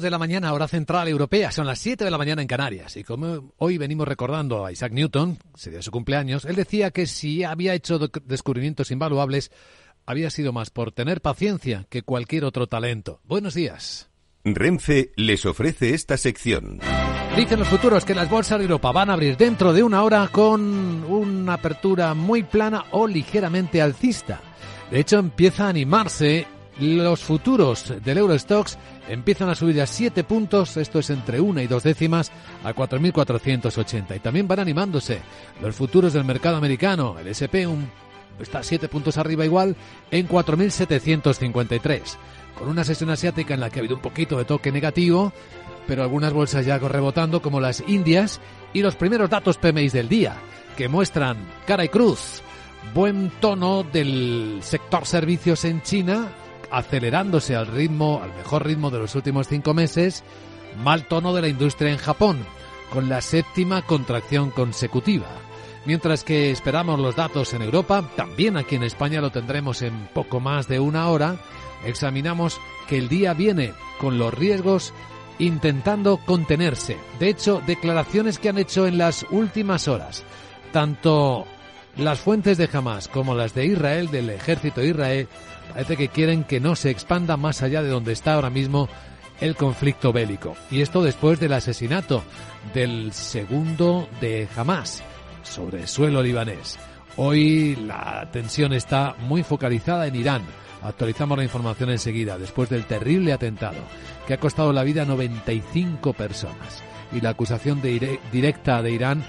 de la mañana, hora central europea, son las 7 de la mañana en Canarias. Y como hoy venimos recordando a Isaac Newton, sería su cumpleaños, él decía que si había hecho descubrimientos invaluables, había sido más por tener paciencia que cualquier otro talento. Buenos días. Renfe les ofrece esta sección. Dicen los futuros que las bolsas de Europa van a abrir dentro de una hora con una apertura muy plana o ligeramente alcista. De hecho, empieza a animarse los futuros del Eurostox empiezan a subir a 7 puntos, esto es entre una y dos décimas, a 4.480. Y también van animándose los futuros del mercado americano. El SP está 7 puntos arriba igual en 4.753. Con una sesión asiática en la que ha habido un poquito de toque negativo, pero algunas bolsas ya rebotando como las Indias y los primeros datos PMI del día, que muestran cara y cruz. Buen tono del sector servicios en China, acelerándose al ritmo, al mejor ritmo de los últimos cinco meses, mal tono de la industria en Japón, con la séptima contracción consecutiva. Mientras que esperamos los datos en Europa, también aquí en España lo tendremos en poco más de una hora, examinamos que el día viene con los riesgos intentando contenerse. De hecho, declaraciones que han hecho en las últimas horas, tanto las fuentes de Hamas como las de Israel, del ejército de Israel, Parece que quieren que no se expanda más allá de donde está ahora mismo el conflicto bélico. Y esto después del asesinato del segundo de Hamas sobre el suelo libanés. Hoy la tensión está muy focalizada en Irán. Actualizamos la información enseguida, después del terrible atentado que ha costado la vida a 95 personas. Y la acusación directa de Irán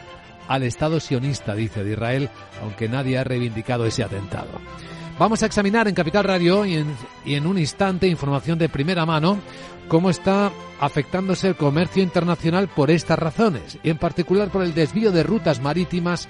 al Estado sionista, dice, de Israel, aunque nadie ha reivindicado ese atentado. Vamos a examinar en Capital Radio y en, y en un instante información de primera mano cómo está afectándose el comercio internacional por estas razones y en particular por el desvío de rutas marítimas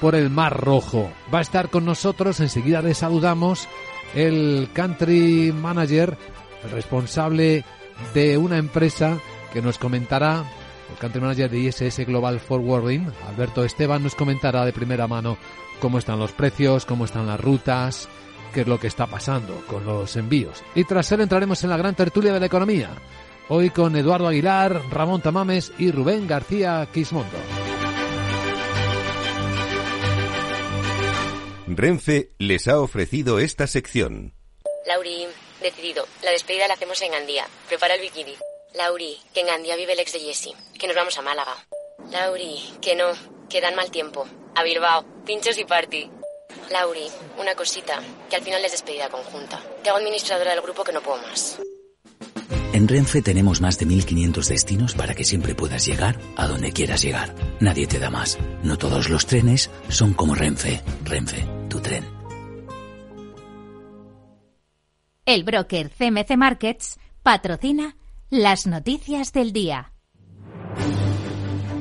por el Mar Rojo. Va a estar con nosotros, enseguida le saludamos, el country manager, el responsable de una empresa que nos comentará, el country manager de ISS Global Forwarding, Alberto Esteban, nos comentará de primera mano cómo están los precios, cómo están las rutas, qué es lo que está pasando con los envíos. Y tras él entraremos en la gran tertulia de la economía. Hoy con Eduardo Aguilar, Ramón Tamames y Rubén García Quismondo. Renfe les ha ofrecido esta sección. Lauri, decidido. La despedida la hacemos en Gandía. Prepara el bikini. Lauri, que en Gandía vive el ex de Jesse. Que nos vamos a Málaga. Lauri, que no, que dan mal tiempo. A Bilbao, pinchos y party. Lauri, una cosita, que al final es despedida conjunta. Te hago administradora del grupo que no puedo más. En Renfe tenemos más de 1500 destinos para que siempre puedas llegar a donde quieras llegar. Nadie te da más. No todos los trenes son como Renfe. Renfe, tu tren. El broker CMC Markets patrocina las noticias del día.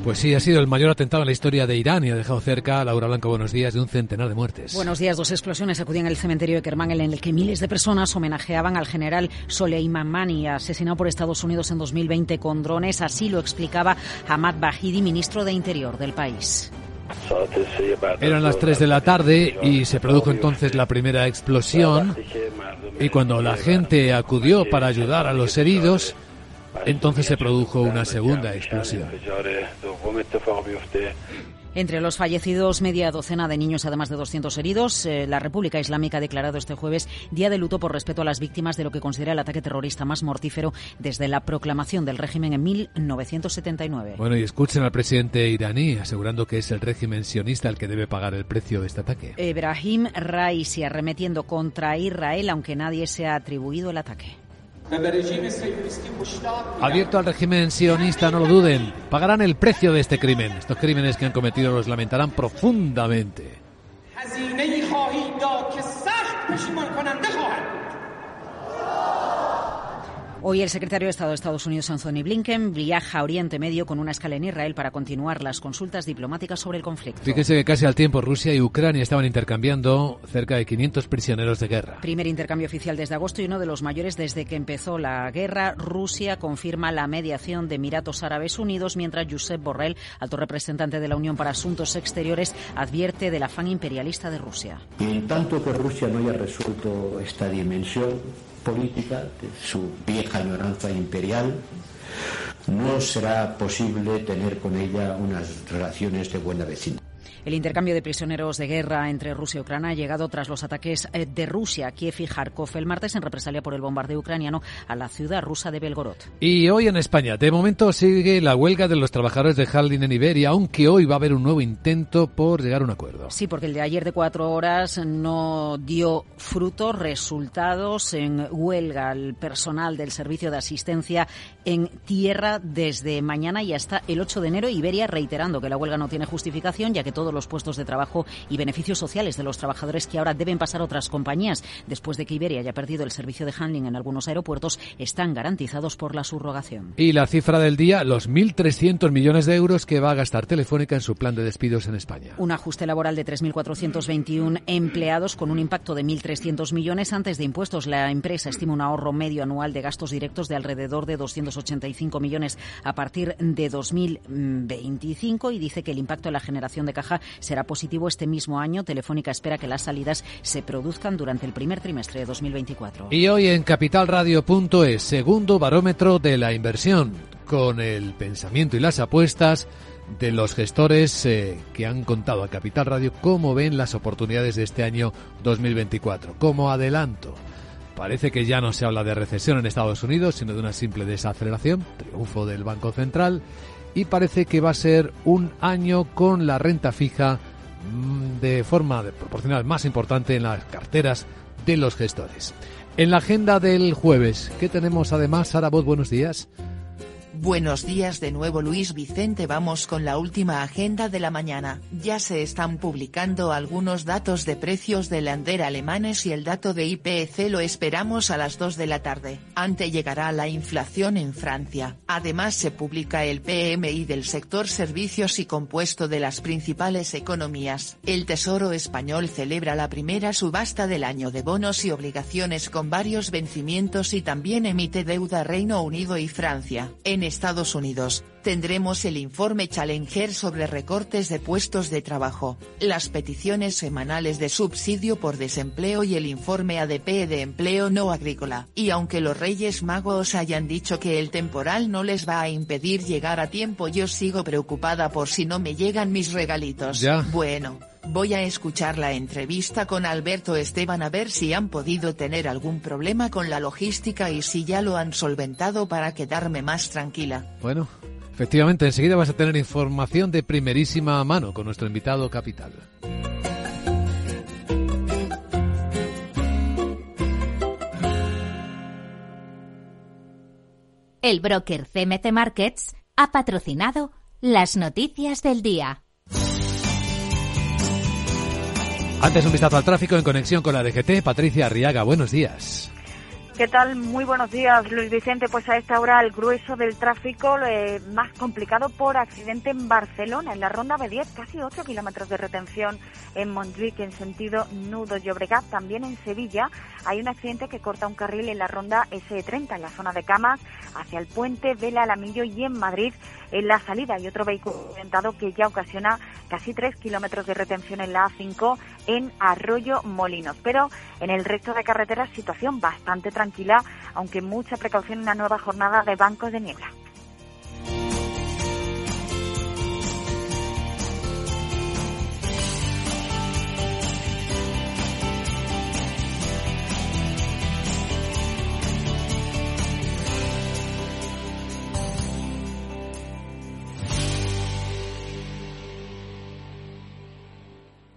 Pues sí, ha sido el mayor atentado en la historia de Irán y ha dejado cerca, Laura Blanco, buenos días, de un centenar de muertes. Buenos días. Dos explosiones acudían el cementerio de Kermangel en el que miles de personas homenajeaban al general Soleimani, asesinado por Estados Unidos en 2020 con drones. Así lo explicaba Hamad Bahidi, ministro de Interior del país. Eran las 3 de la tarde y se produjo entonces la primera explosión y cuando la gente acudió para ayudar a los heridos, entonces se produjo una segunda explosión. Entre los fallecidos, media docena de niños, además de 200 heridos. Eh, la República Islámica ha declarado este jueves día de luto por respeto a las víctimas de lo que considera el ataque terrorista más mortífero desde la proclamación del régimen en 1979. Bueno, y escuchen al presidente iraní asegurando que es el régimen sionista el que debe pagar el precio de este ataque. Ibrahim Raisi arremetiendo contra Israel, aunque nadie se ha atribuido el ataque. Abierto al régimen sionista, no lo duden, pagarán el precio de este crimen. Estos crímenes que han cometido los lamentarán profundamente. Hoy el secretario de Estado de Estados Unidos, Anthony Blinken, viaja a Oriente Medio con una escala en Israel para continuar las consultas diplomáticas sobre el conflicto. Fíjense que casi al tiempo Rusia y Ucrania estaban intercambiando cerca de 500 prisioneros de guerra. Primer intercambio oficial desde agosto y uno de los mayores desde que empezó la guerra. Rusia confirma la mediación de Emiratos Árabes Unidos, mientras Josep Borrell, alto representante de la Unión para Asuntos Exteriores, advierte del afán imperialista de Rusia. en tanto que Rusia no haya resuelto esta dimensión, política, de su vieja añoranza imperial, no será posible tener con ella unas relaciones de buena vecindad. El intercambio de prisioneros de guerra entre Rusia y Ucrania ha llegado tras los ataques eh, de Rusia, Kiev y Kharkov el martes en represalia por el bombardeo ucraniano a la ciudad rusa de Belgorod. Y hoy en España, de momento sigue la huelga de los trabajadores de Haldin en Iberia, aunque hoy va a haber un nuevo intento por llegar a un acuerdo. Sí, porque el de ayer de cuatro horas no dio frutos, resultados en huelga al personal del servicio de asistencia en tierra desde mañana y hasta el 8 de enero. Iberia reiterando que la huelga no tiene justificación, ya que todos los puestos de trabajo y beneficios sociales de los trabajadores que ahora deben pasar a otras compañías después de que Iberia haya perdido el servicio de handling en algunos aeropuertos están garantizados por la subrogación. Y la cifra del día, los 1.300 millones de euros que va a gastar Telefónica en su plan de despidos en España. Un ajuste laboral de 3.421 empleados con un impacto de 1.300 millones antes de impuestos. La empresa estima un ahorro medio anual de gastos directos de alrededor de 285 millones a partir de 2025 y dice que el impacto en la generación de caja será positivo este mismo año. Telefónica espera que las salidas se produzcan durante el primer trimestre de 2024. Y hoy en capitalradio.es, segundo barómetro de la inversión, con el pensamiento y las apuestas de los gestores eh, que han contado a Capital Radio cómo ven las oportunidades de este año 2024. Como adelanto, parece que ya no se habla de recesión en Estados Unidos, sino de una simple desaceleración, triunfo del Banco Central y parece que va a ser un año con la renta fija mm, de forma proporcional más importante en las carteras de los gestores. En la agenda del jueves, ¿qué tenemos además? Sara Voz, buenos días. Buenos días de nuevo Luis Vicente vamos con la última agenda de la mañana. Ya se están publicando algunos datos de precios de lander alemanes y el dato de IPC lo esperamos a las 2 de la tarde. Ante llegará la inflación en Francia. Además se publica el PMI del sector servicios y compuesto de las principales economías. El Tesoro español celebra la primera subasta del año de bonos y obligaciones con varios vencimientos y también emite deuda Reino Unido y Francia. Estados Unidos, tendremos el informe Challenger sobre recortes de puestos de trabajo, las peticiones semanales de subsidio por desempleo y el informe ADP de empleo no agrícola. Y aunque los Reyes Magos hayan dicho que el temporal no les va a impedir llegar a tiempo, yo sigo preocupada por si no me llegan mis regalitos. Ya. Bueno. Voy a escuchar la entrevista con Alberto Esteban a ver si han podido tener algún problema con la logística y si ya lo han solventado para quedarme más tranquila. Bueno, efectivamente, enseguida vas a tener información de primerísima mano con nuestro invitado capital. El broker CMC Markets ha patrocinado las noticias del día. Antes un vistazo al tráfico en conexión con la DGT. Patricia Arriaga, buenos días. ¿Qué tal? Muy buenos días, Luis Vicente. Pues a esta hora el grueso del tráfico eh, más complicado por accidente en Barcelona, en la ronda B10, casi 8 kilómetros de retención en Montjuic en sentido Nudo Llobregat. También en Sevilla hay un accidente que corta un carril en la ronda S30, en la zona de Camas, hacia el puente del Alamillo y en Madrid en la salida y otro vehículo accidentado que ya ocasiona casi 3 kilómetros de retención en la A5 en Arroyo Molinos. Pero en el resto de carreteras situación bastante tranquila, aunque mucha precaución en una nueva jornada de bancos de niebla.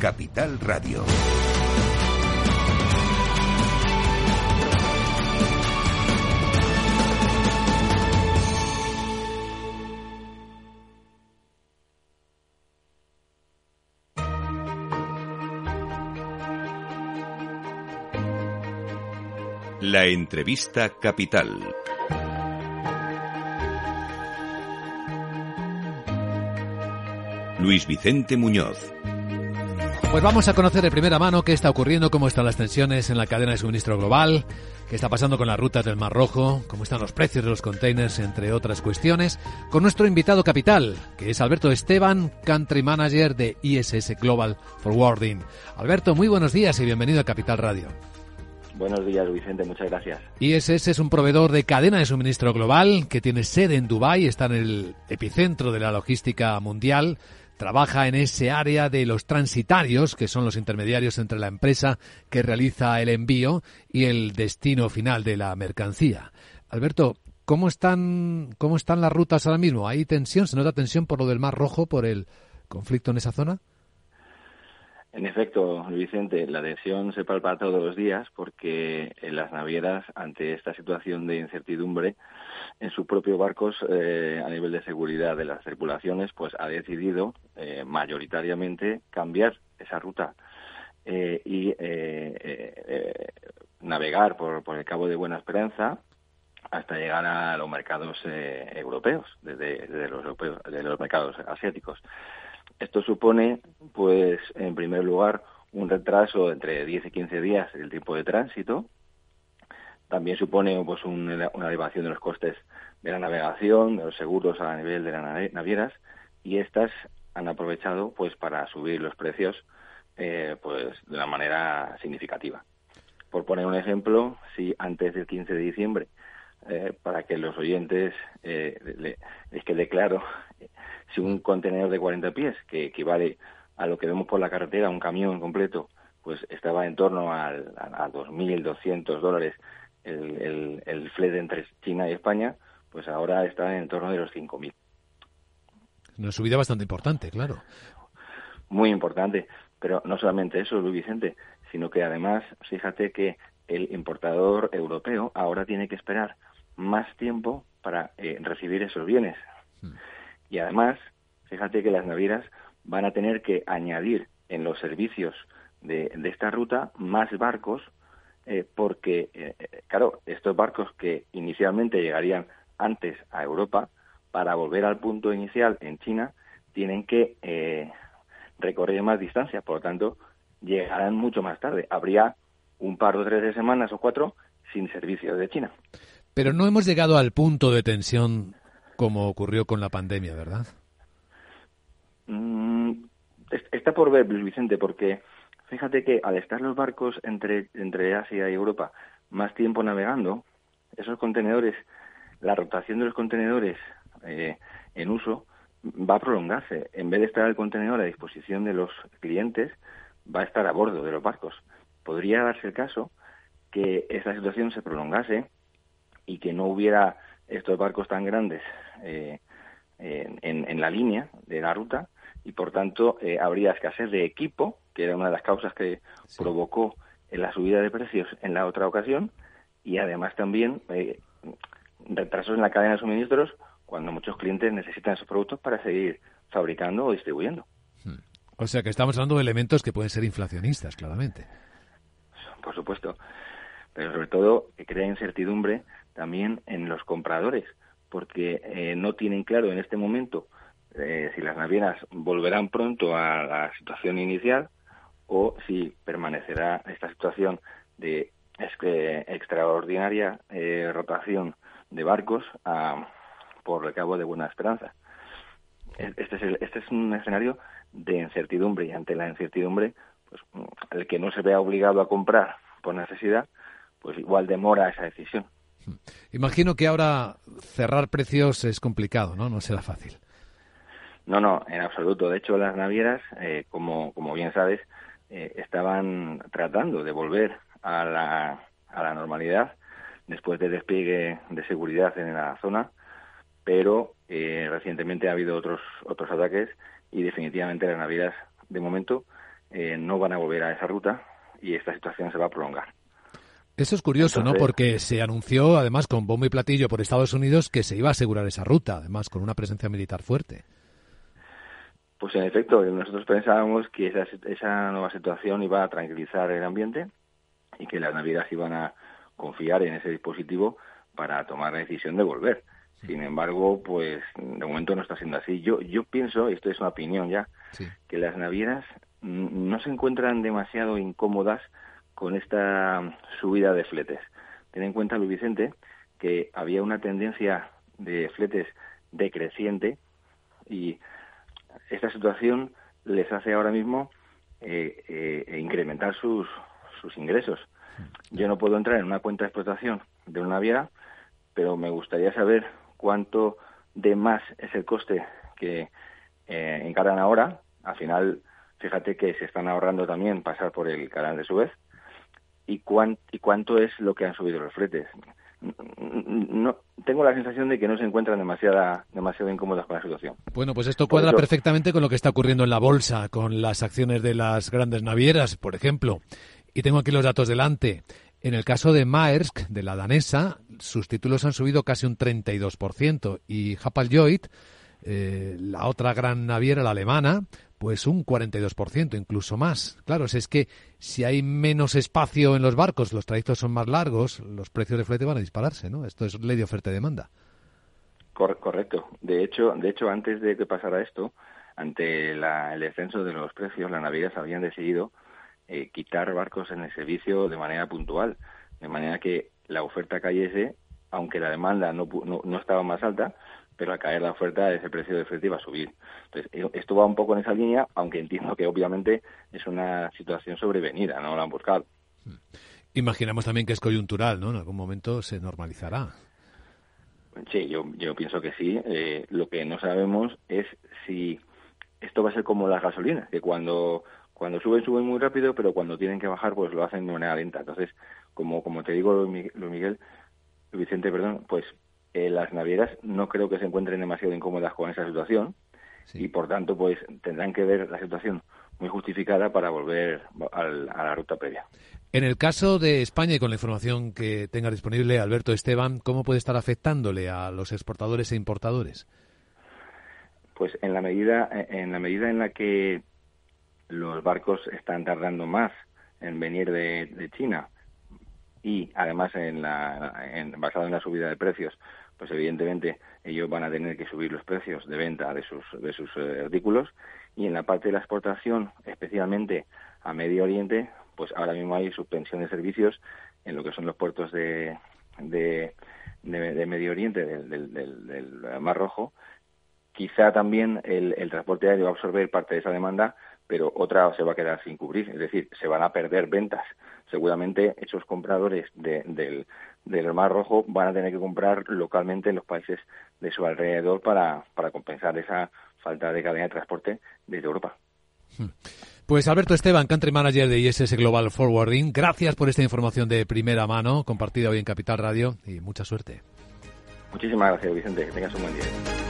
Capital Radio. La entrevista capital. Luis Vicente Muñoz. Pues vamos a conocer de primera mano qué está ocurriendo, cómo están las tensiones en la cadena de suministro global, qué está pasando con las rutas del Mar Rojo, cómo están los precios de los containers, entre otras cuestiones, con nuestro invitado capital, que es Alberto Esteban, Country Manager de ISS Global Forwarding. Alberto, muy buenos días y bienvenido a Capital Radio. Buenos días, Vicente, muchas gracias. ISS es un proveedor de cadena de suministro global que tiene sede en Dubái, está en el epicentro de la logística mundial, trabaja en ese área de los transitarios, que son los intermediarios entre la empresa que realiza el envío y el destino final de la mercancía. Alberto, ¿cómo están, cómo están las rutas ahora mismo? ¿Hay tensión? ¿Se nota tensión por lo del Mar Rojo, por el conflicto en esa zona? En efecto, Vicente, la tensión se palpa todos los días porque las navieras, ante esta situación de incertidumbre, en sus propios barcos, eh, a nivel de seguridad de las tripulaciones, pues ha decidido eh, mayoritariamente cambiar esa ruta eh, y navegar por, por el Cabo de Buena Esperanza hasta llegar a los mercados europeos, desde, los de los mercados asiáticos. Esto supone, pues, en primer lugar, un retraso entre 10 y 15 días del tiempo de tránsito. También supone, pues, una elevación de los costes de la navegación, de los seguros a nivel de las navieras, y estas han aprovechado, pues, para subir los precios, eh, pues, de una manera significativa. Por poner un ejemplo, si antes del 15 de diciembre eh, para que los oyentes eh, les quede claro si un contenedor de 40 pies, que equivale a lo que vemos por la carretera, un camión completo, pues estaba en torno al, a, a 2.200 dólares el, el, el flete entre China y España, pues ahora está en torno de los 5.000. Una subida bastante importante, claro. Muy importante, pero no solamente eso, Luis Vicente, sino que además, fíjate que el importador europeo ahora tiene que esperar más tiempo para eh, recibir esos bienes. Hmm. Y además, fíjate que las navieras van a tener que añadir en los servicios de, esta ruta más barcos, eh, porque, eh, claro, estos barcos que inicialmente llegarían antes a Europa, para volver al punto inicial en China, tienen que eh, recorrer más distancia, por lo tanto, llegarán mucho más tarde. Habría un par o tres de semanas o cuatro sin servicios de China. Pero no hemos llegado al punto de tensión como ocurrió con la pandemia, ¿verdad? Mm, está por ver, Luis Vicente, porque fíjate que al estar los barcos entre, entre Asia y Europa más tiempo navegando, esos contenedores, la rotación de los contenedores eh, en uso va a prolongarse. En vez de estar el contenedor a disposición de los clientes, va a estar a bordo de los barcos. Podría darse el caso que esa situación se prolongase y que no hubiera estos barcos tan grandes eh, en, la línea de la ruta y por tanto eh, habría escasez de equipo, que era una de las causas que provocó la subida de precios en la otra ocasión y además también eh, retrasos en la cadena de suministros cuando muchos clientes necesitan esos productos para seguir fabricando o distribuyendo. Hmm. O sea que estamos hablando de elementos que pueden ser inflacionistas, claramente. Por supuesto, pero sobre todo que crea incertidumbre también en los compradores, porque eh, no tienen claro en este momento eh, si las navieras volverán pronto a la situación inicial o si permanecerá esta situación de extraordinaria eh, rotación de barcos por el cabo de Buena Esperanza. Este es, este es un escenario de incertidumbre y ante la incertidumbre, pues el que no se vea obligado a comprar por necesidad, pues igual demora esa decisión. Imagino que ahora cerrar precios es complicado, ¿no? No será fácil. No, no, en absoluto. De hecho, las navieras, eh, como, como bien sabes, eh, estaban tratando de volver a la, a la normalidad después del despliegue de seguridad en la zona, pero eh, recientemente ha habido otros, otros ataques y definitivamente las navieras, de momento, no van a volver a esa ruta y esta situación se va a prolongar. Eso es curioso, ¿no? Porque se anunció, además, con bombo y platillo por Estados Unidos que se iba a asegurar esa ruta, además, con una presencia militar fuerte. Pues en efecto, nosotros pensábamos que esa, esa nueva situación iba a tranquilizar el ambiente y que las navieras iban a confiar en ese dispositivo para tomar la decisión de volver. Sin embargo, pues de momento no está siendo así. Yo, yo pienso, y esto es una opinión ya, que las navieras no se encuentran demasiado incómodas con esta subida de fletes. Ten en cuenta, Luis Vicente, que había una tendencia de fletes decreciente y esta situación les hace ahora mismo eh, eh, incrementar sus, sus ingresos. Yo no puedo entrar en una cuenta de explotación de una naviera, pero me gustaría saber cuánto de más es el coste que eh, encaran ahora. Al final, fíjate que se están ahorrando también pasar por el canal de Suez. ¿Y, y cuánto es lo que han subido los fretes? no tengo la sensación de que no se encuentran demasiada, demasiado incómodas con la situación. Bueno, pues esto cuadra perfectamente con lo que está ocurriendo en la bolsa, con las acciones de las grandes navieras, por ejemplo. Y tengo aquí los datos delante. En el caso de Maersk, de la danesa, sus títulos han subido casi un 32% y Hapag-Lloyd, eh, la otra gran naviera, la alemana, pues un 42%, incluso más. Claro, es que si hay menos espacio en los barcos, los trayectos son más largos, los precios de flete van a dispararse, ¿no? Esto es ley de oferta y demanda. Correcto. De hecho, de hecho, antes de que pasara esto, ante el descenso de los precios, las navieras habían decidido eh, quitar barcos en el servicio de manera puntual, de manera que la oferta cayese, aunque la demanda no, no, estaba más alta, pero al caer la oferta ese precio de oferta iba a subir. Entonces, eh, esto va un poco en esa línea, aunque entiendo que obviamente es una situación sobrevenida, no la han buscado. Imaginamos también que es coyuntural, ¿no? En algún momento se normalizará. Sí, yo, yo pienso que sí. Eh, lo que no sabemos es si esto va a ser como las gasolinas, que cuando cuando suben, suben muy rápido, pero cuando tienen que bajar, pues lo hacen de manera lenta. Entonces, como, como te digo, Luis Miguel, Vicente, perdón, pues eh, las navieras no creo que se encuentren demasiado incómodas con esa situación y, por tanto, pues tendrán que ver la situación muy justificada para volver a la ruta previa. En el caso de España y con la información que tenga disponible Alberto Esteban, ¿cómo puede estar afectándole a los exportadores e importadores? Pues en la medida en la medida en la que los barcos están tardando más en venir de, China y además en la, en, basado en la subida de precios, pues evidentemente ellos van a tener que subir los precios de venta de sus, de sus eh, artículos y en la parte de la exportación, especialmente a Medio Oriente, pues ahora mismo hay suspensión de servicios en lo que son los puertos de, de, Medio Oriente, del, del, Mar Rojo. Quizá también el, el transporte aéreo va a absorber parte de esa demanda, pero otra se va a quedar sin cubrir, es decir, se van a perder ventas. Seguramente esos compradores del, del Mar Rojo van a tener que comprar localmente en los países de su alrededor para, para compensar esa falta de cadena de transporte desde Europa. Hmm. Pues Alberto Esteban, Country Manager de ISS Global Forwarding, gracias por esta información de primera mano compartida hoy en Capital Radio y mucha suerte. Muchísimas gracias, Vicente. Que tengas un buen día.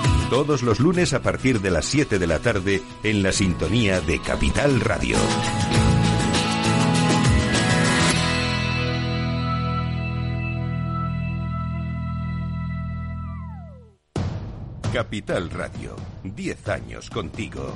todos los lunes a partir de las 7 de la tarde en la sintonía de Capital Radio. Capital Radio, 10 años contigo.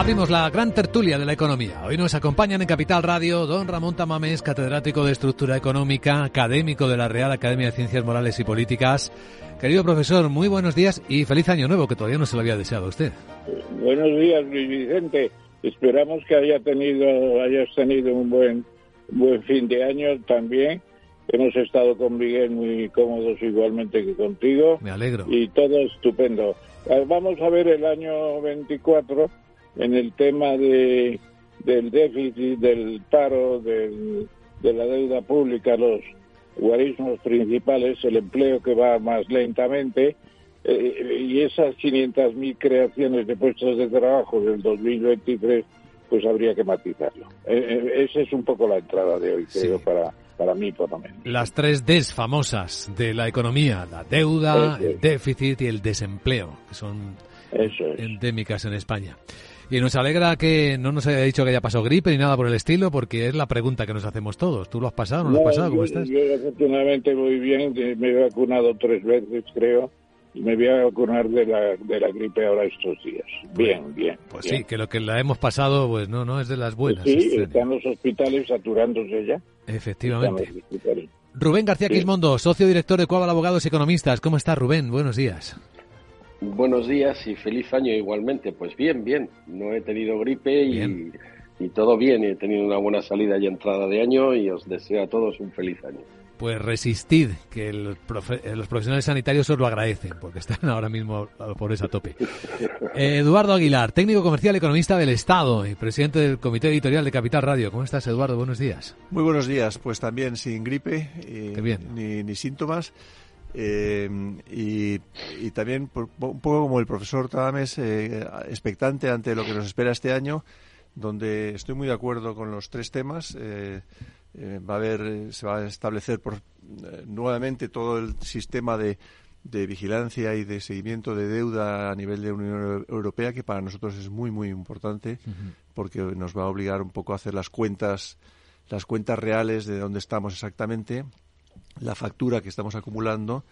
Abrimos la gran tertulia de la economía. Hoy nos acompañan en Capital Radio don Ramón Tamames, catedrático de Estructura Económica, académico de la Real Academia de Ciencias Morales y Políticas. Querido profesor, muy buenos días y feliz año nuevo, que todavía no se lo había deseado a usted. Buenos días, Luis Vicente. Esperamos que haya tenido, hayas tenido un buen, buen fin de año también. Hemos estado con Miguel muy cómodos igualmente que contigo. Me alegro. Y todo estupendo. Vamos a ver el año 24 en el tema de, del déficit, del paro, del, de la deuda pública, los guarismos principales, el empleo que va más lentamente eh, y esas 500.000 creaciones de puestos de trabajo del 2023, pues habría que matizarlo. Eh, eh, esa es un poco la entrada de hoy, creo, para, para mí por lo menos. Las tres Ds famosas de la economía, la deuda, el déficit y el desempleo, que son endémicas en España. Y nos alegra que no nos haya dicho que haya pasado gripe ni nada por el estilo, porque es la pregunta que nos hacemos todos. ¿Tú lo has pasado no lo has pasado? ¿Cómo estás? Yo afortunadamente muy bien, me he vacunado tres veces, creo, y me voy a vacunar de la, de la gripe ahora estos días. Bien, bien. Pues sí, que lo que la hemos pasado, pues no, no es de las buenas. sí, están los hospitales saturándose ya. Efectivamente. Rubén García Quismondo, socio director de Cuaval Abogados y Economistas. ¿Cómo estás, Rubén? Buenos días. Buenos días y feliz año igualmente. Pues bien, bien. No he tenido gripe y, y, todo bien. He tenido una buena salida y entrada de año y os deseo a todos un feliz año. Pues resistid, que los profesionales sanitarios os lo agradecen, porque están ahora mismo por esa tope. Eduardo Aguilar, técnico comercial economista del Estado y presidente del comité editorial de Capital Radio. ¿Cómo estás, Eduardo? Buenos días. Muy buenos días. Pues también sin gripe Ni, ni síntomas. Eh, y, también un poco como el profesor Tadames, eh, expectante ante lo que nos espera este año, donde estoy muy de acuerdo con los tres temas. Eh, va a haber, se va a establecer por, nuevamente todo el sistema de, de, vigilancia y de seguimiento de deuda a nivel de Unión Europea, que para nosotros es muy, muy importante, porque nos va a obligar un poco a hacer las cuentas, las cuentas reales de dónde estamos exactamente la factura que estamos acumulando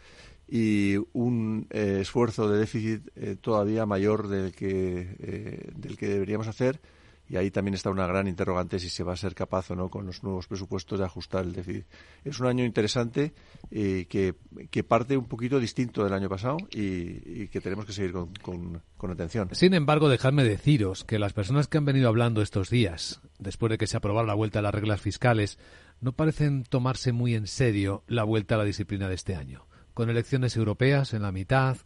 y un eh, esfuerzo de déficit eh, todavía mayor del que, eh, del que deberíamos hacer. Y ahí también está una gran interrogante si se va a ser capaz o no con los nuevos presupuestos de ajustar el déficit. Es un año interesante que, que, parte un poquito distinto del año pasado y, que tenemos que seguir con, con, con, atención. Sin embargo, dejadme deciros que las personas que han venido hablando estos días, después de que se aprobara la vuelta a las reglas fiscales, no parecen tomarse muy en serio la vuelta a la disciplina de este año. Con elecciones europeas en la mitad,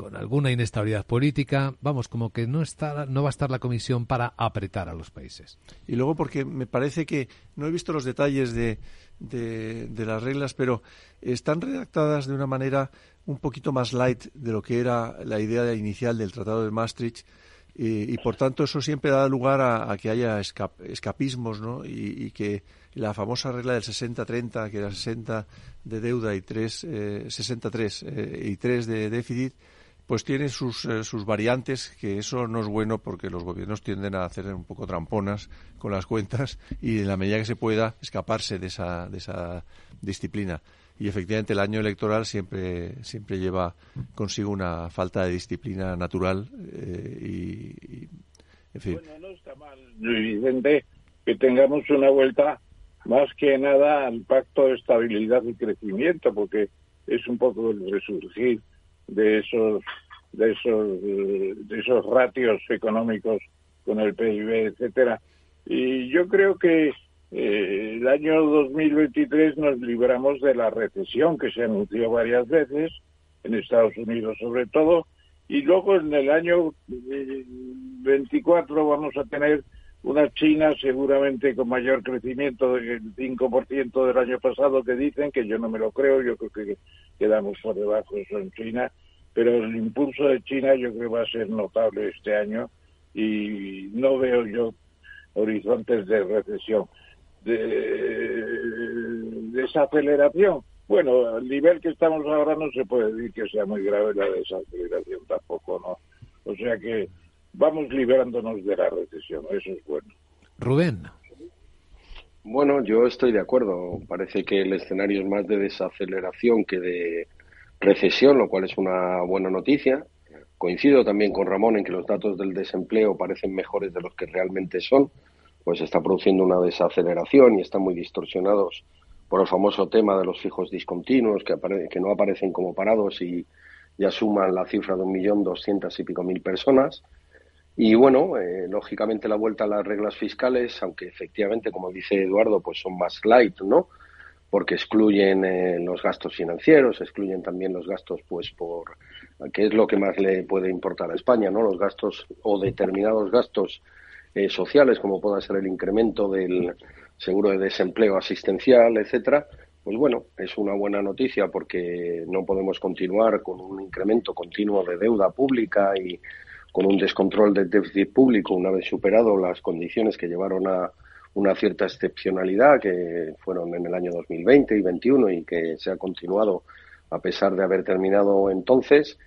con alguna inestabilidad política, vamos, como que no, está, no va a estar la Comisión para apretar a los países. Y luego porque me parece que no he visto los detalles de, de, las reglas, pero están redactadas de una manera un poquito más light de lo que era la idea inicial del Tratado de Maastricht. Y, por tanto eso siempre da lugar a, que haya escapismos ¿no? y que la famosa regla del 60-30, que era 60 de deuda y 3, 63 eh, eh, y 3 de déficit, pues tiene sus, eh, sus variantes, que eso no es bueno porque los gobiernos tienden a hacer un poco tramponas con las cuentas y en la medida que se pueda escaparse de esa, de esa disciplina. Y efectivamente el año electoral siempre, siempre lleva consigo una falta de disciplina natural y, en fin. Bueno, no está mal, Vicente, que tengamos una vuelta más que nada al pacto de estabilidad y crecimiento, porque es un poco el resurgir de esos de esos de esos ratios económicos con el PIB, etcétera. Y yo creo que eh, el año 2023 nos libramos de la recesión que se anunció varias veces en Estados Unidos sobre todo y luego en el año 24 vamos a tener una China seguramente con mayor crecimiento del 5% del año pasado que dicen, que yo no me lo creo, yo creo que quedamos por debajo de eso en China, pero el impulso de China yo creo va a ser notable este año y no veo yo horizontes de recesión. De desaceleración, Bueno, al nivel que estamos ahora no se puede decir que sea muy grave la desaceleración tampoco, ¿no? O sea que vamos liberándonos de la recesión, eso es bueno. Rubén. Bueno, yo estoy de acuerdo. Parece que el escenario es más de desaceleración que de recesión, lo cual es una buena noticia. Coincido también con Ramón en que los datos del desempleo parecen mejores de los que realmente son, pues está produciendo una desaceleración y están muy distorsionados por el famoso tema de los fijos discontinuos que, que no aparecen como parados y ya suman la cifra de un millón doscientas y pico mil personas. Y bueno, eh, lógicamente la vuelta a las reglas fiscales, aunque efectivamente, como dice Eduardo, pues son más light, ¿no? Porque excluyen eh, los gastos financieros, excluyen también los gastos, pues por, que es lo que más le puede importar a España, ¿no? Los gastos o determinados gastos eh, sociales, como pueda ser el incremento del seguro de desempleo asistencial, etcétera. Pues bueno, es una buena noticia porque no podemos continuar con un incremento continuo de deuda pública y con un descontrol del déficit público una vez superado las condiciones que llevaron a una cierta excepcionalidad que fueron en el año 2020 y 2021 y que se ha continuado a pesar de haber terminado entonces.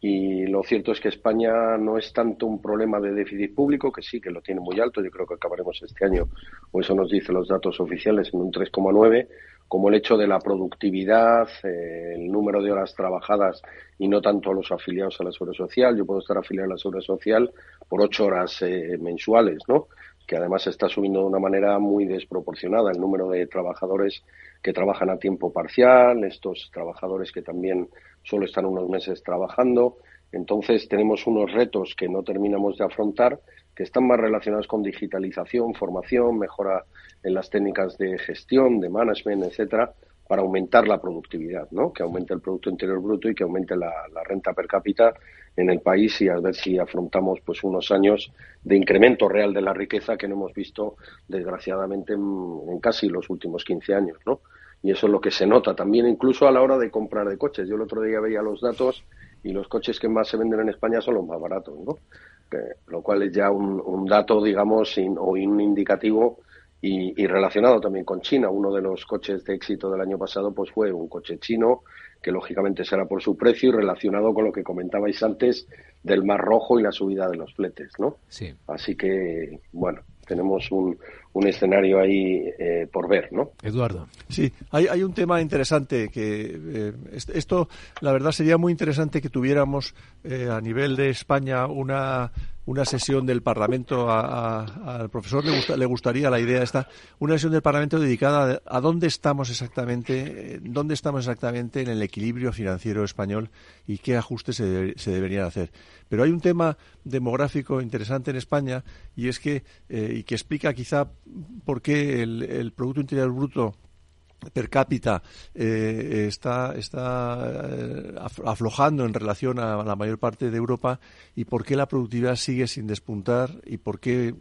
Y lo cierto es que España no es tanto un problema de déficit público, que sí, que lo tiene muy alto. Yo creo que acabaremos este año, o eso nos dicen los datos oficiales, en un 3,9, como el hecho de la productividad, eh, el número de horas trabajadas y no tanto los afiliados a la Seguridad Social. Yo puedo estar afiliado a la Seguridad Social por ocho horas eh, mensuales, ¿no? que además está subiendo de una manera muy desproporcionada el número de trabajadores que trabajan a tiempo parcial, estos trabajadores que también solo están unos meses trabajando. Entonces tenemos unos retos que no terminamos de afrontar, que están más relacionados con digitalización, formación, mejora en las técnicas de gestión, de management, etcétera, para aumentar la productividad, ¿no? Que aumente el Producto Interior Bruto y que aumente la, renta per cápita en el país y a ver si afrontamos pues unos años de incremento real de la riqueza que no hemos visto desgraciadamente en, casi los últimos 15 años, ¿no? Y eso es lo que se nota también incluso a la hora de comprar de coches. Yo el otro día veía los datos y los coches que más se venden en España son los más baratos, ¿no? Lo cual es ya un, dato, digamos, o un indicativo y, relacionado también con China, uno de los coches de éxito del año pasado pues fue un coche chino que lógicamente será por su precio y relacionado con lo que comentabais antes del Mar Rojo y la subida de los fletes, ¿no? Sí. Así que, bueno, tenemos un, un escenario ahí eh, por ver, ¿no? Eduardo. Sí, hay, hay un tema interesante que eh, esto, la verdad, sería muy interesante que tuviéramos eh, a nivel de España una una sesión del Parlamento al profesor. Le, le, gustaría la idea esta. Una sesión del Parlamento dedicada a, dónde estamos exactamente dónde estamos exactamente en el equilibrio financiero español y qué ajustes se, se deberían hacer. Pero hay un tema demográfico interesante en España y es que y que explica quizá por qué el, Producto Interior Bruto per cápita eh, está, está eh, aflojando en relación a la mayor parte de Europa y por qué la productividad sigue sin despuntar y por qué eh,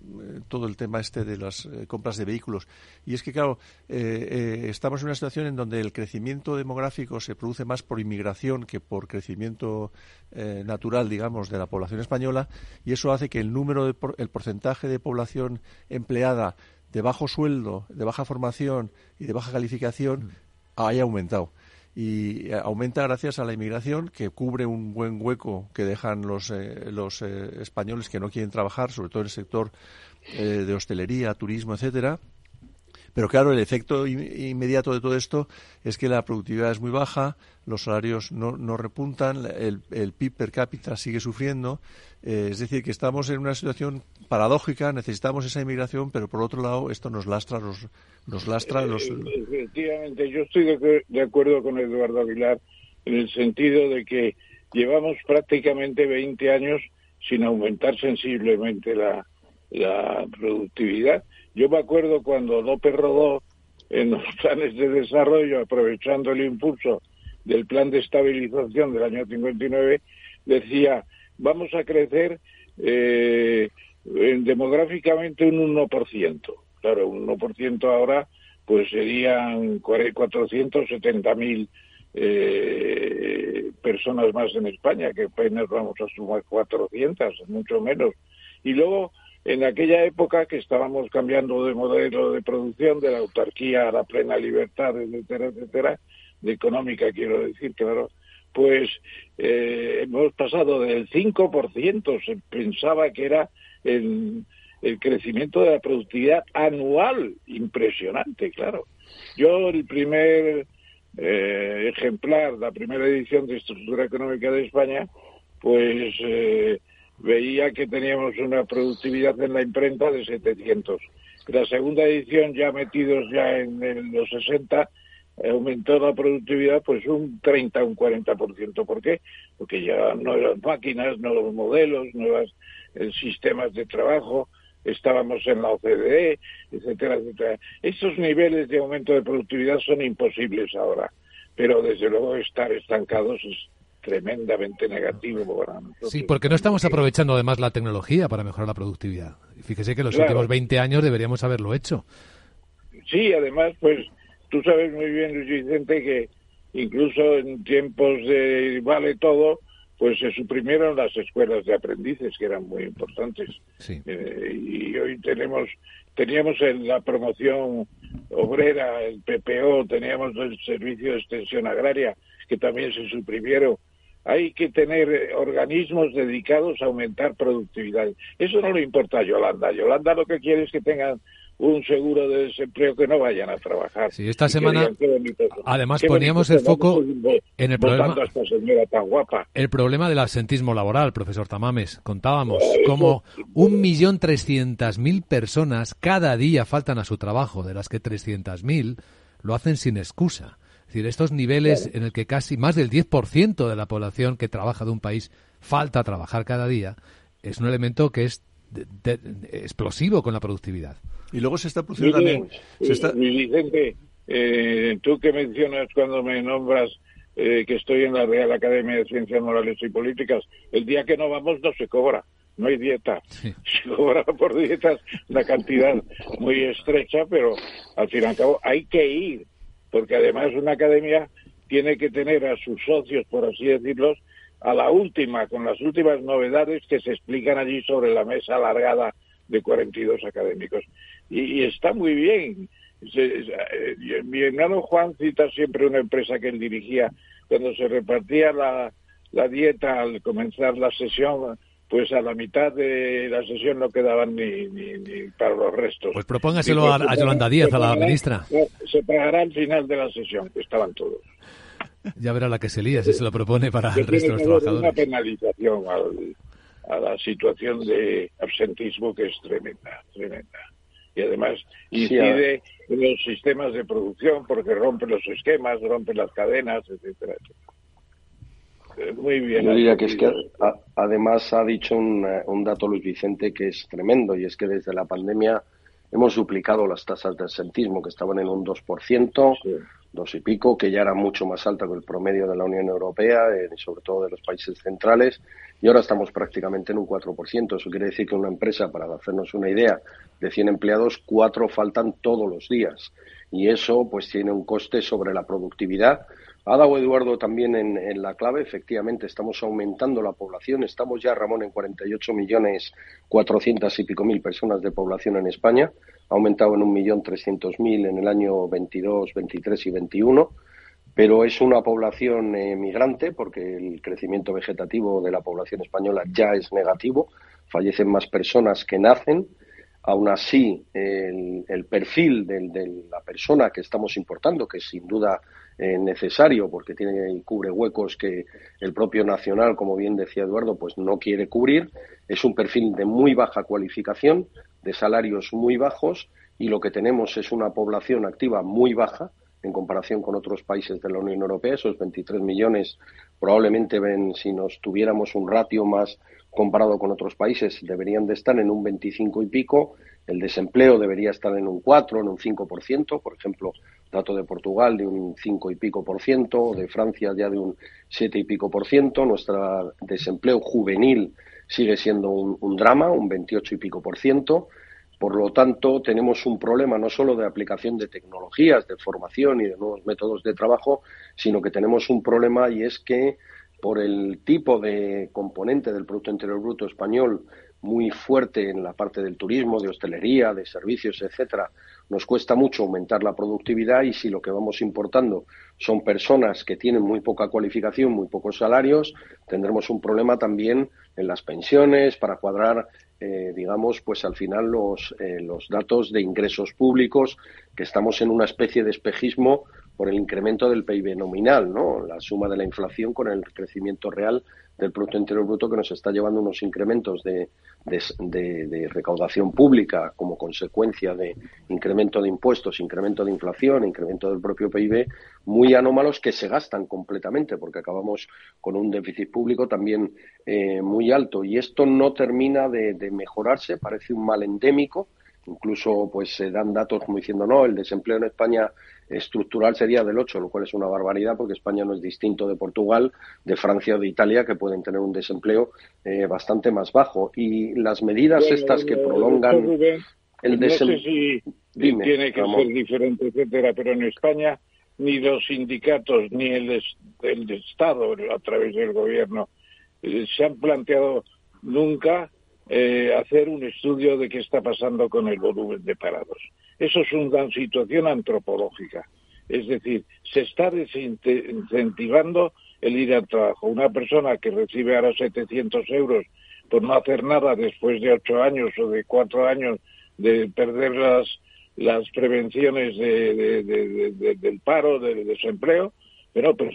todo el tema este de las compras de vehículos. Y es que, claro, estamos en una situación en donde el crecimiento demográfico se produce más por inmigración que por crecimiento natural, digamos, de la población española y eso hace que el número, de, el porcentaje de población empleada de bajo sueldo, de baja formación y de baja calificación mm. haya aumentado. Y eh, aumenta gracias a la inmigración que cubre un buen hueco que dejan los, eh, los eh, españoles que no quieren trabajar, sobre todo en el sector de hostelería, turismo, etcétera, pero claro, el efecto inmediato de todo esto es que la productividad es muy baja, los salarios no, no repuntan, el, el, PIB per cápita sigue sufriendo. Eh, es decir, que estamos en una situación paradójica, necesitamos esa inmigración, pero por otro lado esto nos lastra los... Nos lastra los... Eh, efectivamente, yo estoy de, de acuerdo con Eduardo Aguilar en el sentido de que llevamos prácticamente 20 años sin aumentar sensiblemente la, la productividad yo me acuerdo cuando López Rodó, en los planes de desarrollo, aprovechando el impulso del plan de estabilización del año 59, decía, vamos a crecer eh, demográficamente un 1%. Claro, un 1% ahora pues serían 470.000 eh, personas más en España, que apenas vamos a sumar 400, mucho menos. Y luego en aquella época que estábamos cambiando de modelo de producción, de la autarquía a la plena libertad, etcétera, etcétera, de económica, quiero decir, claro, pues eh, hemos pasado del 5%, se pensaba que era el, el crecimiento de la productividad anual, impresionante, claro. Yo el primer eh, ejemplar, la primera edición de Estructura Económica de España, pues eh, veía que teníamos una productividad en la imprenta de 700. La segunda edición, ya metidos ya en, los 60, aumentó la productividad pues un 30, un 40%. ¿Por qué? Porque ya nuevas máquinas, nuevos modelos, nuevos eh, sistemas de trabajo, estábamos en la OCDE, etcétera, etcétera. Esos niveles de aumento de productividad son imposibles ahora, pero desde luego estar estancados es tremendamente negativo para nosotros. Sí, porque no estamos aprovechando además la tecnología para mejorar la productividad. Fíjese que en los últimos 20 años deberíamos haberlo hecho. Sí, además, pues tú sabes muy bien, Luis Vicente, que incluso en tiempos de vale todo, pues se suprimieron las escuelas de aprendices que eran muy importantes eh, y hoy tenemos teníamos en la promoción obrera el PPO teníamos el servicio de extensión agraria que también se suprimieron hay que tener organismos dedicados a aumentar productividad eso no le importa a Yolanda Yolanda lo que quiere es que tengan un seguro de desempleo que no vayan a trabajar. Sí, esta semana además poníamos el foco en el problema, el problema del absentismo laboral, profesor Tamames. Contábamos como un millón trescientas mil personas cada día faltan a su trabajo, de las que trescientas mil lo hacen sin excusa. Es decir, estos niveles en el que casi más del 10% de la población que trabaja de un país falta a trabajar cada día, es un elemento que es explosivo con la productividad. Y luego se está produciendo también... Se está... Vicente, eh, tú que mencionas cuando me nombras eh, que estoy en la Real Academia de Ciencias Morales y Políticas, el día que no vamos no se cobra, no hay dieta. Se cobra por dietas una cantidad muy estrecha, pero al fin y al cabo hay que ir, porque además una academia tiene que tener a sus socios, por así decirlo, a la última, con las últimas novedades que se explican allí sobre la mesa alargada de 42 académicos. Y, está muy bien. Eh, mi hermano Juan cita siempre una empresa que él dirigía. Cuando se repartía la dieta al comenzar la sesión, pues a la mitad de la sesión no quedaban ni, ni, para los restos. Pues propóngaselo a, Yolanda Díaz, a la ministra. Se pagará al final de la sesión, que estaban todos. Ya verá la que se lía si se lo propone para el resto de los trabajadores. Una penalización a la situación de absentismo que es tremenda, tremenda. Y además incide en los sistemas de producción porque rompe los esquemas, rompe las cadenas, etcétera, Muy bien. Yo diría que es que además ha dicho un, un dato Luis Vicente que es tremendo y es que desde la pandemia hemos duplicado las tasas de absentismo que estaban en un 2%, dos y pico, que ya era mucho más alta que el promedio de la Unión Europea eh, y sobre todo de los países centrales, y ahora estamos prácticamente en un 4%. Eso quiere decir que una empresa, para hacernos una idea, de 100 empleados, cuatro faltan todos los días. Y eso pues tiene un coste sobre la productividad. Ha dado Eduardo también en, la clave, efectivamente, estamos aumentando la población, estamos ya, Ramón, en 48 millones 400 y pico mil personas de población en España, ha aumentado en un millón trescientos mil en el año 22, 23 y 21 pero es una población eh, migrante porque el crecimiento vegetativo de la población española ya es negativo, fallecen más personas que nacen. Aún así, el, perfil de, la persona que estamos importando, que es sin duda eh, necesario porque tiene y cubre huecos que el propio nacional, como bien decía Eduardo, pues no quiere cubrir, es un perfil de muy baja cualificación, de salarios muy bajos y lo que tenemos es una población activa muy baja, en comparación con otros países de la Unión Europea. Esos 23 millones probablemente ven, si nos tuviéramos un ratio más comparado con otros países, deberían de estar en un 25 y pico. El desempleo debería estar en un 4, en un 5%. Por ejemplo, dato de Portugal de un 5 y pico por ciento, de Francia ya de un 7 y pico por ciento. Nuestro desempleo juvenil sigue siendo un, un drama, un 28 y pico por ciento. Por lo tanto, tenemos un problema no solo de aplicación de tecnologías, de formación y de nuevos métodos de trabajo, sino que tenemos un problema y es que por el tipo de componente del Producto Interior Bruto español muy fuerte en la parte del turismo, de hostelería, de servicios, etcétera, nos cuesta mucho aumentar la productividad y si lo que vamos importando son personas que tienen muy poca cualificación, muy pocos salarios, tendremos un problema también en las pensiones para cuadrar, eh, digamos, pues al final los, eh, los datos de ingresos públicos, que estamos en una especie de espejismo por el incremento del PIB nominal, ¿no? La suma de la inflación con el crecimiento real del Producto Interior Bruto que nos está llevando unos incrementos de, de, recaudación pública como consecuencia de incremento de impuestos, incremento de inflación, incremento del propio PIB, muy anómalos que se gastan completamente porque acabamos con un déficit público también eh, muy alto y esto no termina de, de mejorarse, parece un mal endémico Incluso pues se dan datos como diciendo, no, el desempleo en España estructural sería del 8, lo cual es una barbaridad porque España no es distinto de Portugal, de Francia o de Italia, que pueden tener un desempleo eh, bastante más bajo. Y las medidas estas que prolongan el desempleo. No sé si tiene que ser diferente, etcétera, pero en España ni los sindicatos ni el, el Estado a través del gobierno eh, se han planteado nunca eh, hacer un estudio de qué está pasando con el volumen de parados. Eso es una situación antropológica. Es decir, se está desincentivando el ir al trabajo. Una persona que recibe ahora 700 euros por no hacer nada después de ocho años o de cuatro años de perder las, las prevenciones del paro, del desempleo, pero pues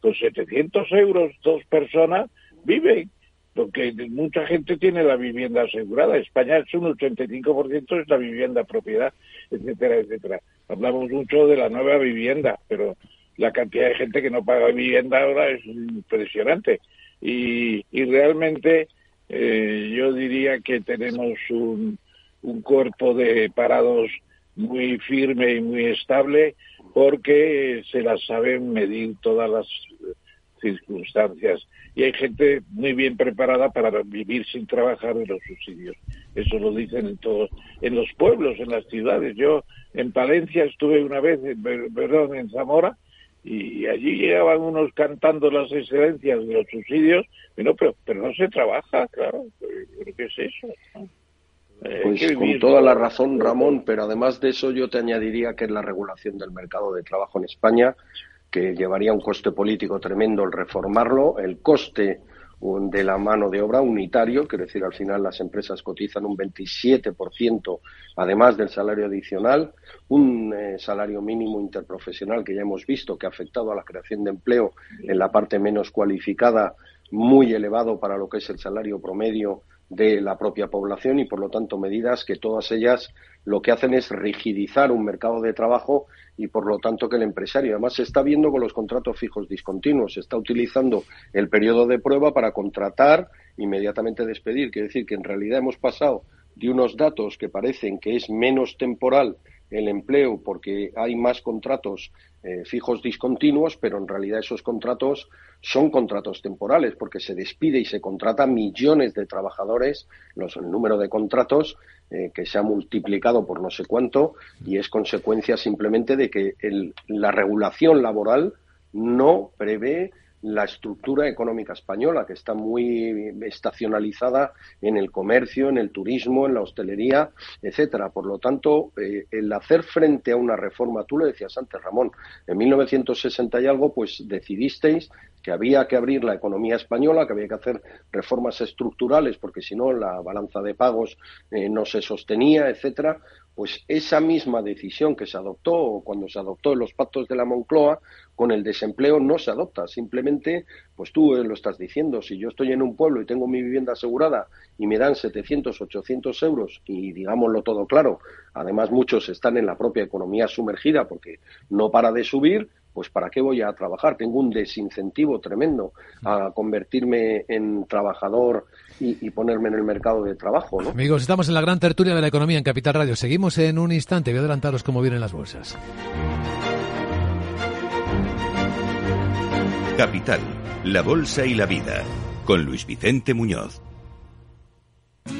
con 700 euros dos personas viven porque mucha gente tiene la vivienda asegurada. España es un 85% es la vivienda propiedad, etcétera, etcétera. Hablamos mucho de la nueva vivienda, pero la cantidad de gente que no paga vivienda ahora es impresionante. Y, y realmente eh, yo diría que tenemos un, un cuerpo de parados muy firme y muy estable porque se las saben medir todas las circunstancias y hay gente muy bien preparada para vivir sin trabajar de los subsidios. Eso lo dicen en todos, en los pueblos, en las ciudades. Yo en Palencia estuve una vez, perdón, en Zamora, y allí llegaban unos cantando las excelencias de los subsidios, pero, pero, pero no se trabaja, claro, ¿qué es eso? Eh, pues con toda la razón, Ramón, pero además de eso yo te añadiría que es la regulación del mercado de trabajo en España que llevaría un coste político tremendo el reformarlo, el coste de la mano de obra unitario, quiere decir, al final las empresas cotizan un 27% además del salario adicional, un eh, salario mínimo interprofesional que ya hemos visto que ha afectado a la creación de empleo en la parte menos cualificada, muy elevado para lo que es el salario promedio de la propia población y, por lo tanto, medidas que todas ellas lo que hacen es rigidizar un mercado de trabajo y, por lo tanto, que el empresario, además, se está viendo con los contratos fijos discontinuos, se está utilizando el periodo de prueba para contratar, inmediatamente despedir. Quiere decir que, en realidad, hemos pasado de unos datos que parecen que es menos temporal el empleo porque hay más contratos eh, fijos discontinuos, pero en realidad esos contratos son contratos temporales porque se despide y se contrata millones de trabajadores, los, el número de contratos eh, que se ha multiplicado por no sé cuánto y es consecuencia simplemente de que la regulación laboral no prevé la estructura económica española, que está muy estacionalizada en el comercio, en el turismo, en la hostelería, etcétera. Por lo tanto, eh, el hacer frente a una reforma, tú lo decías antes, Ramón, en 1960 y algo, pues decidisteis que había que abrir la economía española, que había que hacer reformas estructurales, porque si no la balanza de pagos eh, no se sostenía, etcétera pues esa misma decisión que se adoptó cuando se adoptó en los pactos de la Moncloa con el desempleo no se adopta. Simplemente, pues tú lo estás diciendo, si yo estoy en un pueblo y tengo mi vivienda asegurada y me dan 700, 800 euros y digámoslo todo claro, además muchos están en la propia economía sumergida porque no para de subir, pues ¿para qué voy a trabajar? Tengo un desincentivo tremendo a convertirme en trabajador y, ponerme en el mercado de trabajo. ¿no? Amigos, estamos en la gran tertulia de la economía en Capital Radio. Seguimos en un instante. Voy a adelantaros cómo vienen las bolsas. Capital, la bolsa y la vida, con Luis Vicente Muñoz.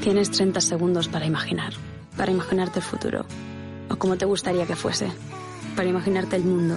Tienes 30 segundos para imaginar, para imaginarte el futuro, o como te gustaría que fuese, para imaginarte el mundo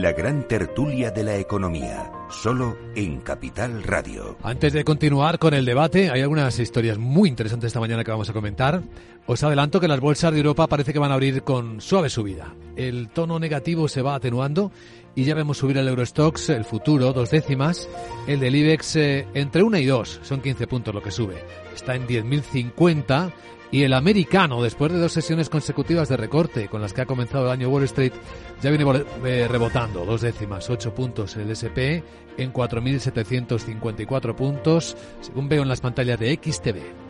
La gran tertulia de la economía, solo en Capital Radio. Antes de continuar con el debate, hay algunas historias muy interesantes esta mañana que vamos a comentar. Os adelanto que las bolsas de Europa parece que van a abrir con suave subida. El tono negativo se va atenuando y ya vemos subir el Eurostox, el futuro, dos décimas. El del IBEX eh, entre una y dos, son 15 puntos lo que sube. Está en 10.050 y el americano, después de dos sesiones consecutivas de recorte con las que ha comenzado el año Wall Street, ya viene eh, rebotando dos décimas, ocho puntos el SP en 4.754 puntos, según veo en las pantallas de XTV.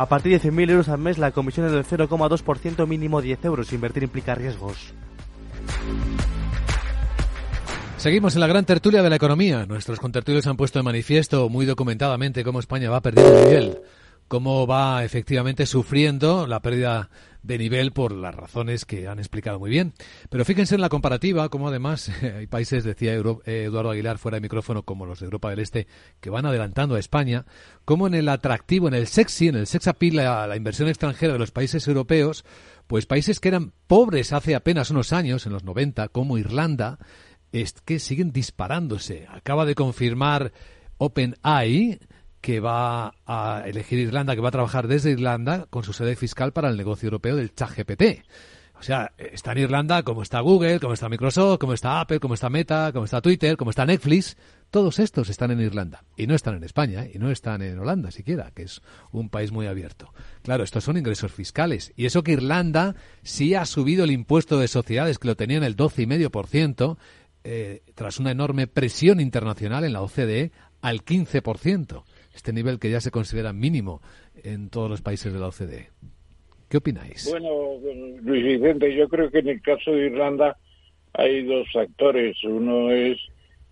A partir de 100.000 euros al mes, la comisión es del 0,2% mínimo 10 euros. Invertir implica riesgos. Seguimos en la gran tertulia de la economía. Nuestros contertulios han puesto de manifiesto muy documentadamente cómo España va perdiendo nivel, cómo va efectivamente sufriendo la pérdida de nivel por las razones que han explicado muy bien. Pero fíjense en la comparativa, como además hay países, decía eh, Eduardo Aguilar fuera de micrófono, como los de Europa del Este, que van adelantando a España, como en el atractivo, en el sexy, en el sex appeal, la, la inversión extranjera de los países europeos, pues países que eran pobres hace apenas unos años, en los 90, como Irlanda, es que siguen disparándose. Acaba de confirmar OpenAI, que va a elegir Irlanda, que va a trabajar desde Irlanda con su sede fiscal para el negocio europeo del ChatGPT. O sea, está en Irlanda como está Google, como está Microsoft, como está Apple, como está Meta, como está Twitter, como está Netflix. Todos estos están en Irlanda y no están en España y no están en Holanda siquiera, que es un país muy abierto. Claro, estos son ingresos fiscales y eso que Irlanda sí ha subido el impuesto de sociedades que lo tenía en el 12,5% eh, tras una enorme presión internacional en la OCDE al 15% este nivel que ya se considera mínimo en todos los países de la OCDE. ¿Qué opináis? Bueno, Luis Vicente, yo creo que en el caso de Irlanda hay dos actores. Uno es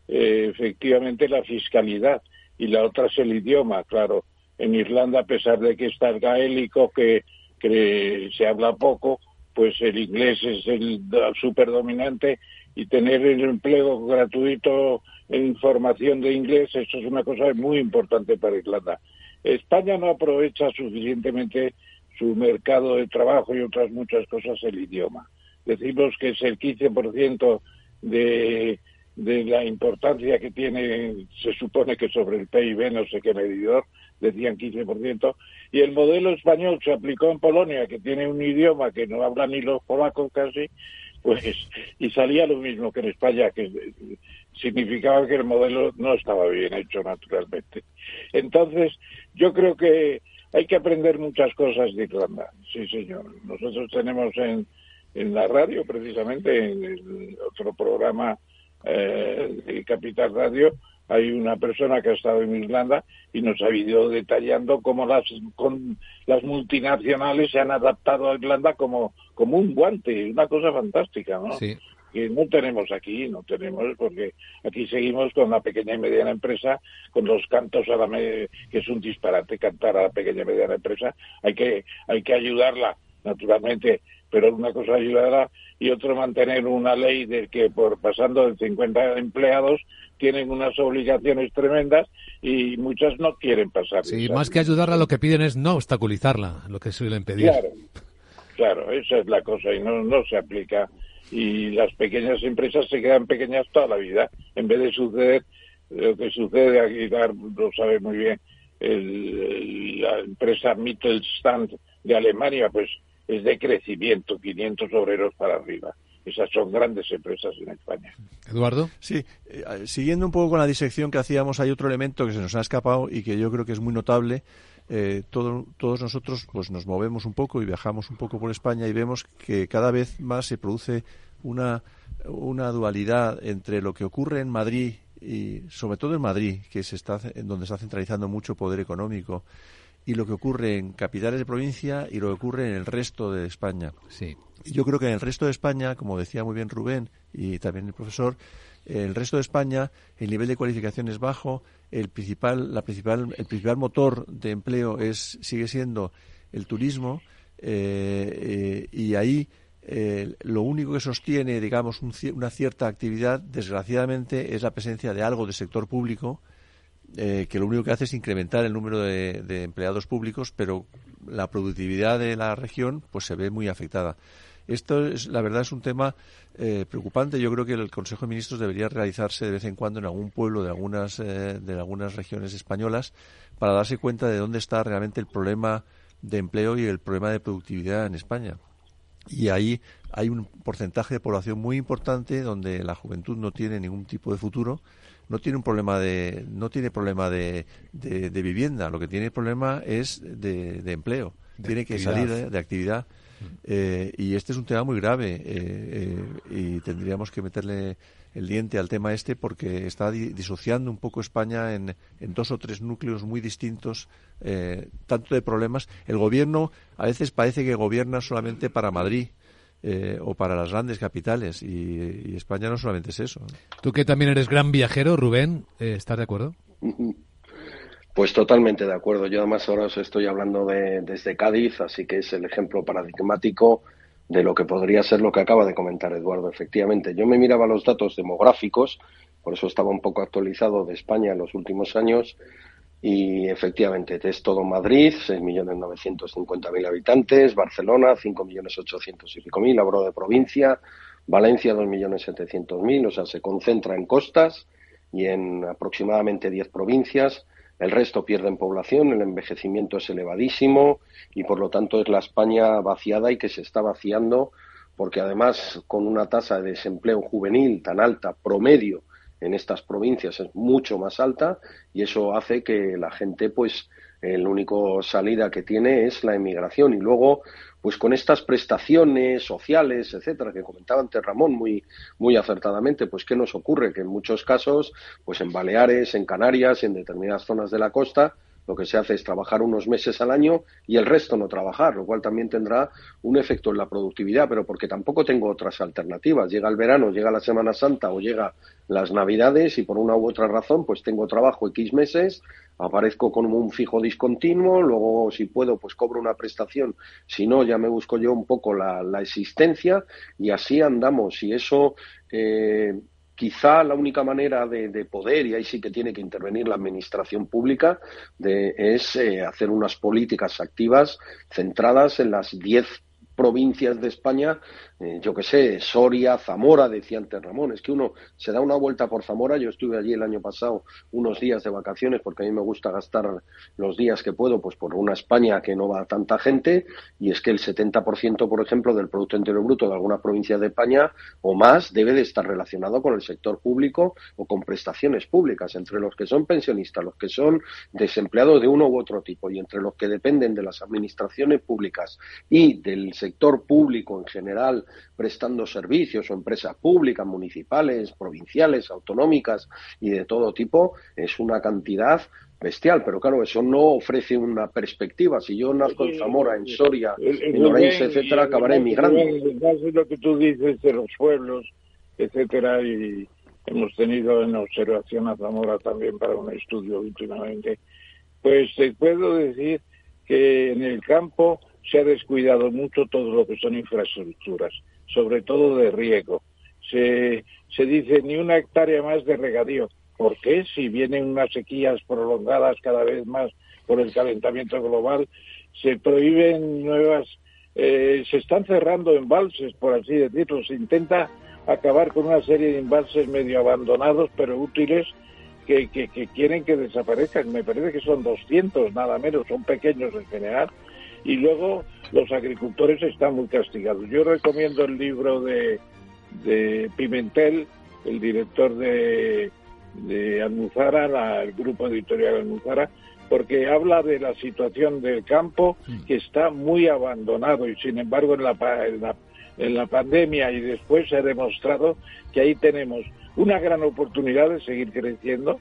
eh, efectivamente la fiscalidad y la otra es el idioma. Claro, en Irlanda, a pesar de que está el gaélico, que, que se habla poco, pues el inglés es el súper dominante y tener el empleo gratuito en formación de inglés, eso es una cosa muy importante para Irlanda. España no aprovecha suficientemente su mercado de trabajo y otras muchas cosas el idioma. Decimos que es el 15% de, de la importancia que tiene, se supone que sobre el PIB, no sé qué medidor, decían 15%, y el modelo español se aplicó en Polonia, que tiene un idioma que no habla ni los polacos casi, pues y salía lo mismo que en España, que significaba que el modelo no estaba bien hecho naturalmente. Entonces, yo creo que hay que aprender muchas cosas de Irlanda, sí señor. Nosotros tenemos en, en la radio, precisamente, en el otro programa eh, de Capital Radio, hay una persona que ha estado en Irlanda y nos ha ido detallando cómo las, con, las multinacionales se han adaptado a Irlanda como, como un guante, una cosa fantástica, ¿no? Sí. Que no tenemos aquí, no tenemos, porque aquí seguimos con la pequeña y mediana empresa, con los cantos a la que es un disparate cantar a la pequeña y mediana empresa, hay que, hay que ayudarla, naturalmente, pero una cosa ayudarla y otro mantener una ley de que por pasando de 50 empleados tienen unas obligaciones tremendas y muchas no quieren pasar. Sí, más que ayudarla lo que piden es no obstaculizarla, lo que suelen pedir. Claro, claro, esa es la cosa y no, no se aplica. Y las pequeñas empresas se quedan pequeñas toda la vida. En vez de suceder lo que sucede aquí, lo sabe muy bien, el, la empresa Mittelstand de Alemania, pues es de crecimiento, 500 obreros para arriba. Esas son grandes empresas en España. Eduardo. Sí, eh, siguiendo un poco con la disección que hacíamos, hay otro elemento que se nos ha escapado y que yo creo que es muy notable. Eh, todos nosotros pues nos movemos un poco y viajamos un poco por España y vemos que cada vez más se produce una, una dualidad entre lo que ocurre en Madrid y sobre todo en Madrid, que se está en donde está centralizando mucho poder económico y lo que ocurre en capitales de provincia y lo que ocurre en el resto de España. Sí. Yo creo que en el resto de España, como decía muy bien Rubén y también el profesor, en el resto de España el nivel de cualificación es bajo, el principal, la principal, el principal motor de empleo es, sigue siendo el turismo eh, eh, y ahí eh, lo único que sostiene, digamos, una cierta actividad, desgraciadamente, es la presencia de algo de sector público eh, que lo único que hace es incrementar el número de, empleados públicos, pero la productividad de la región pues se ve muy afectada. Esto, es, la verdad, es un tema eh, preocupante. Yo creo que el Consejo de Ministros debería realizarse de vez en cuando en algún pueblo de algunas, eh, de algunas regiones españolas para darse cuenta de dónde está realmente el problema de empleo y el problema de productividad en España. Y ahí hay un porcentaje de población muy importante donde la juventud no tiene ningún tipo de futuro no tiene un problema de no tiene problema de, de, vivienda lo que tiene problema es de, empleo tiene que salir de, actividad. Eh, y este es un tema muy grave eh, eh, y tendríamos que meterle el diente al tema este porque está disociando un poco España en, en dos o tres núcleos muy distintos tanto de problemas el gobierno a veces parece que gobierna solamente para Madrid eh, o para las grandes capitales. Y, España no solamente es eso. Tú que también eres gran viajero, Rubén, eh, ¿estás de acuerdo? Pues totalmente de acuerdo. Yo además ahora os estoy hablando de, desde Cádiz, así que es el ejemplo paradigmático de lo que podría ser lo que acaba de comentar Eduardo. Efectivamente, yo me miraba los datos demográficos, por eso estaba un poco actualizado de España en los últimos años, y efectivamente, es todo Madrid, 6.950.000 habitantes, Barcelona, 5.800.000 y pico mil, hablo de provincia, Valencia, 2.700.000, o sea, se concentra en costas y en aproximadamente 10 provincias. El resto pierden población, el envejecimiento es elevadísimo y por lo tanto es la España vaciada y que se está vaciando porque además con una tasa de desempleo juvenil tan alta, promedio, en estas provincias es mucho más alta y eso hace que la gente pues el único salida que tiene es la emigración. Y luego pues con estas prestaciones sociales etcétera que comentaba antes Ramón muy muy acertadamente pues qué nos ocurre que en muchos casos pues en Baleares en Canarias en determinadas zonas de la costa lo que se hace es trabajar unos meses al año y el resto no trabajar, lo cual también tendrá un efecto en la productividad, pero porque tampoco tengo otras alternativas. Llega el verano, llega la Semana Santa o llega las Navidades y por una u otra razón pues tengo trabajo X meses, aparezco con un fijo discontinuo, luego si puedo pues cobro una prestación, si no ya me busco yo un poco la, existencia y así andamos y eso eh, quizá la única manera de, poder, y ahí sí que tiene que intervenir la administración pública, de, es eh, hacer unas políticas activas centradas en las diez provincias de España eh, yo qué sé, Soria, Zamora, decía antes Ramón, es que uno se da una vuelta por Zamora, yo estuve allí el año pasado unos días de vacaciones porque a mí me gusta gastar los días que puedo pues por una España que no va tanta gente. Y es que el 70% por ejemplo del Producto Interior Bruto de alguna provincia de España o más debe de estar relacionado con el sector público o con prestaciones públicas, entre los que son pensionistas, los que son desempleados de uno u otro tipo. Y entre los que dependen de las administraciones públicas y del sector público en general prestando servicios o empresas públicas, municipales, provinciales, autonómicas y de todo tipo, es una cantidad bestial, pero claro, eso no ofrece una perspectiva. Si yo nazco en Zamora, en Soria, en Orense, etcétera, acabaré emigrando. Es lo que tú dices de los pueblos, etcétera, y hemos tenido en observación a Zamora también para un estudio últimamente. Pues te puedo decir que en el campo se ha descuidado mucho todo lo que son infraestructuras, sobre todo de riego. Se, se dice ni una hectárea más de regadío. ¿Por qué? Si vienen unas sequías prolongadas cada vez más por el calentamiento global, se prohíben nuevas, eh, se están cerrando embalses, por así decirlo. Se intenta acabar con una serie de embalses medio abandonados, pero útiles, que, que, quieren que desaparezcan. Me parece que son 200 nada menos, son pequeños en general, y luego los agricultores están muy castigados. Yo recomiendo el libro de, de Pimentel, el director de, de Almuzara, el grupo editorial Almuzara, porque habla de la situación del campo que está muy abandonado y sin embargo en la, en la, en la pandemia y después se ha demostrado que ahí tenemos una gran oportunidad de seguir creciendo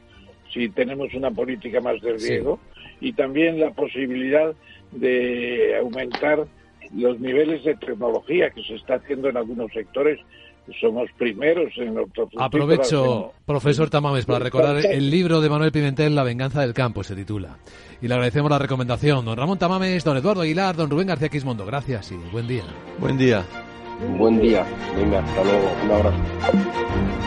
si tenemos una política más de riego y también la posibilidad de aumentar los niveles de tecnología que se está haciendo en algunos sectores somos primeros en el Aprovecho, profesor Tamames, para recordar el libro de Manuel Pimentel, La venganza del campo, se titula. Y le agradecemos la recomendación. Don Ramón Tamames, don Eduardo Aguilar, don Rubén García Quismondo. Gracias y buen día. Buen día. Buen día. Venga, hasta luego. Un abrazo.